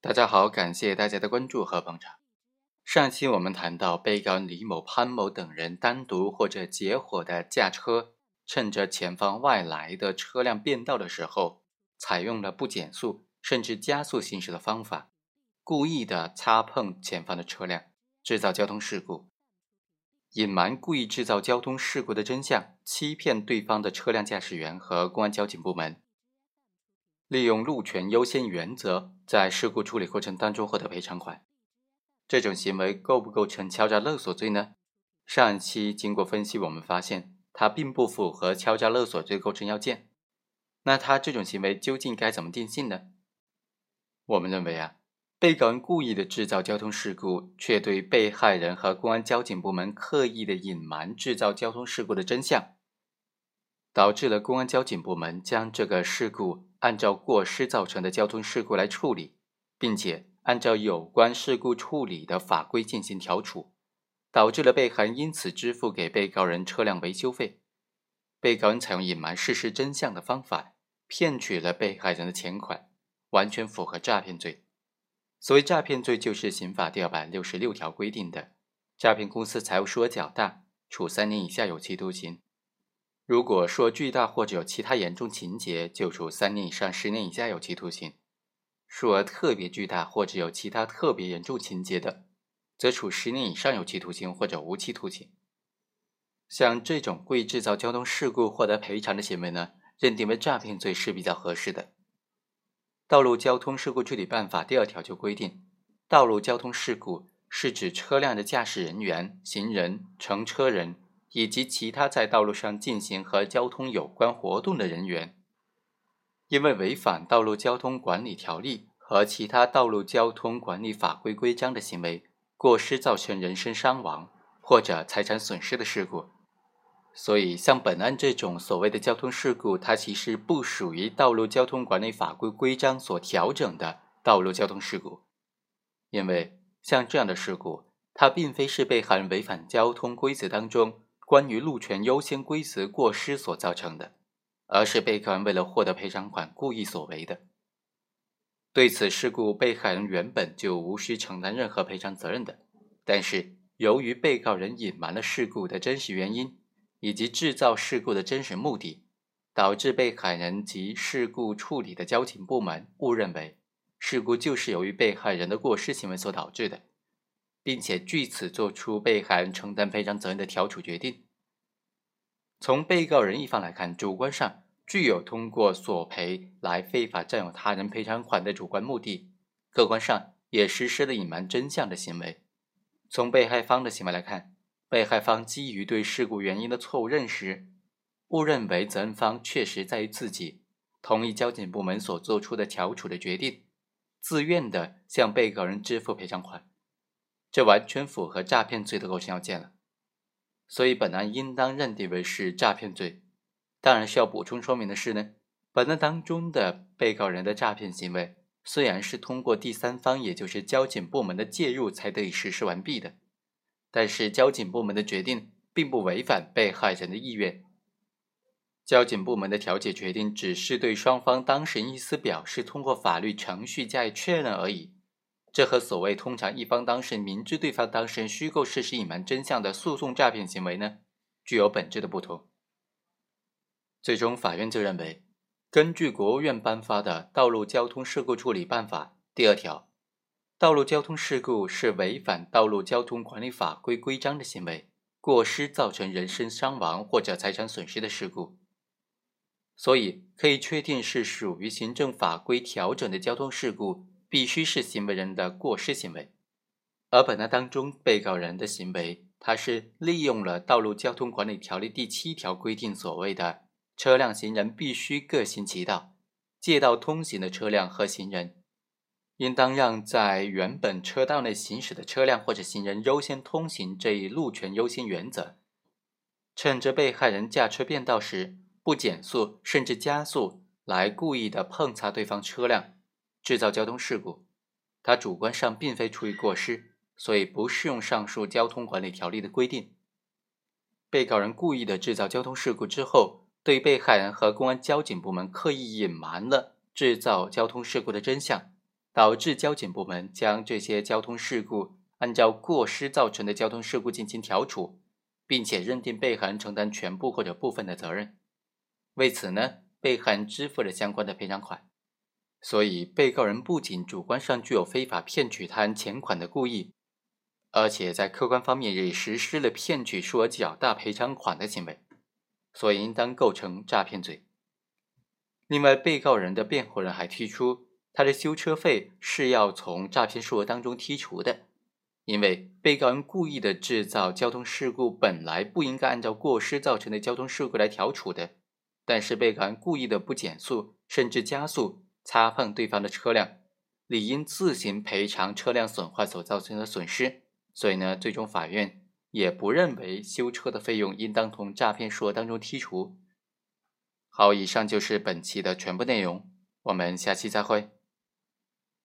大家好，感谢大家的关注和捧场。上期我们谈到，被告人李某、潘某等人单独或者结伙的驾车，趁着前方外来的车辆变道的时候，采用了不减速甚至加速行驶的方法，故意的擦碰前方的车辆，制造交通事故，隐瞒故意制造交通事故的真相，欺骗对方的车辆驾驶员和公安交警部门。利用路权优先原则，在事故处理过程当中获得赔偿款，这种行为构不构成敲诈勒索罪呢？上一期经过分析，我们发现它并不符合敲诈勒索罪构成要件。那他这种行为究竟该怎么定性呢？我们认为啊，被告人故意的制造交通事故，却对被害人和公安交警部门刻意的隐瞒制造交通事故的真相。导致了公安交警部门将这个事故按照过失造成的交通事故来处理，并且按照有关事故处理的法规进行调处，导致了被害人因此支付给被告人车辆维修费。被告人采用隐瞒事实真相的方法，骗取了被害人的钱款，完全符合诈骗罪。所谓诈骗罪，就是刑法第二百六十六条规定的，诈骗公司财务数额较大，处三年以下有期徒刑。如果说巨大或者有其他严重情节，就处三年以上十年以下有期徒刑；数额特别巨大或者有其他特别严重情节的，则处十年以上有期徒刑或者无期徒刑。像这种故意制造交通事故获得赔偿的行为呢，认定为诈骗罪是比较合适的。《道路交通事故处理办法》第二条就规定，道路交通事故是指车辆的驾驶人员、行人、乘车人。以及其他在道路上进行和交通有关活动的人员，因为违反道路交通管理条例和其他道路交通管理法规规章的行为，过失造成人身伤亡或者财产损失的事故。所以，像本案这种所谓的交通事故，它其实不属于道路交通管理法规规章所调整的道路交通事故，因为像这样的事故，它并非是被害人违反交通规则当中。关于路权优先规则过失所造成的，而是被告人为了获得赔偿款故意所为的。对此事故，被害人原本就无需承担任何赔偿责任的。但是，由于被告人隐瞒了事故的真实原因以及制造事故的真实目的，导致被害人及事故处理的交警部门误认为事故就是由于被害人的过失行为所导致的。并且据此作出被害人承担赔偿责任的调处决定。从被告人一方来看，主观上具有通过索赔来非法占有他人赔偿款的主观目的，客观上也实施了隐瞒真相的行为。从被害方的行为来看，被害方基于对事故原因的错误认识，误认为责任方确实在于自己，同意交警部门所做出的调处的决定，自愿的向被告人支付赔偿款。这完全符合诈骗罪的构成要件了，所以本案应当认定为是诈骗罪。当然需要补充说明的是呢，本案当中的被告人的诈骗行为虽然是通过第三方，也就是交警部门的介入才得以实施完毕的，但是交警部门的决定并不违反被害人的意愿。交警部门的调解决定只是对双方当事人意思表示通过法律程序加以确认而已。这和所谓通常一方当事人明知对方当事人虚构事实、隐瞒真相的诉讼诈骗行为呢，具有本质的不同。最终，法院就认为，根据国务院颁发的《道路交通事故处理办法》第二条，道路交通事故是违反道路交通管理法规规章的行为，过失造成人身伤亡或者财产损失的事故，所以可以确定是属于行政法规调整的交通事故。必须是行为人的过失行为，而本案当中被告人的行为，他是利用了《道路交通管理条例》第七条规定所谓的“车辆行人必须各行其道”，借道通行的车辆和行人，应当让在原本车道内行驶的车辆或者行人优先通行这一路权优先原则，趁着被害人驾车变道时不减速甚至加速，来故意的碰擦对方车辆。制造交通事故，他主观上并非出于过失，所以不适用上述交通管理条例的规定。被告人故意的制造交通事故之后，对被害人和公安交警部门刻意隐瞒了制造交通事故的真相，导致交警部门将这些交通事故按照过失造成的交通事故进行调处，并且认定被害人承担全部或者部分的责任。为此呢，被害人支付了相关的赔偿款。所以，被告人不仅主观上具有非法骗取他人钱款的故意，而且在客观方面也实施了骗取数额较大赔偿款的行为，所以应当构成诈骗罪。另外，被告人的辩护人还提出，他的修车费是要从诈骗数额当中剔除的，因为被告人故意的制造交通事故本来不应该按照过失造成的交通事故来调处的，但是被告人故意的不减速，甚至加速。擦碰对方的车辆，理应自行赔偿车辆损坏所造成的损失。所以呢，最终法院也不认为修车的费用应当从诈骗数额当中剔除。好，以上就是本期的全部内容，我们下期再会。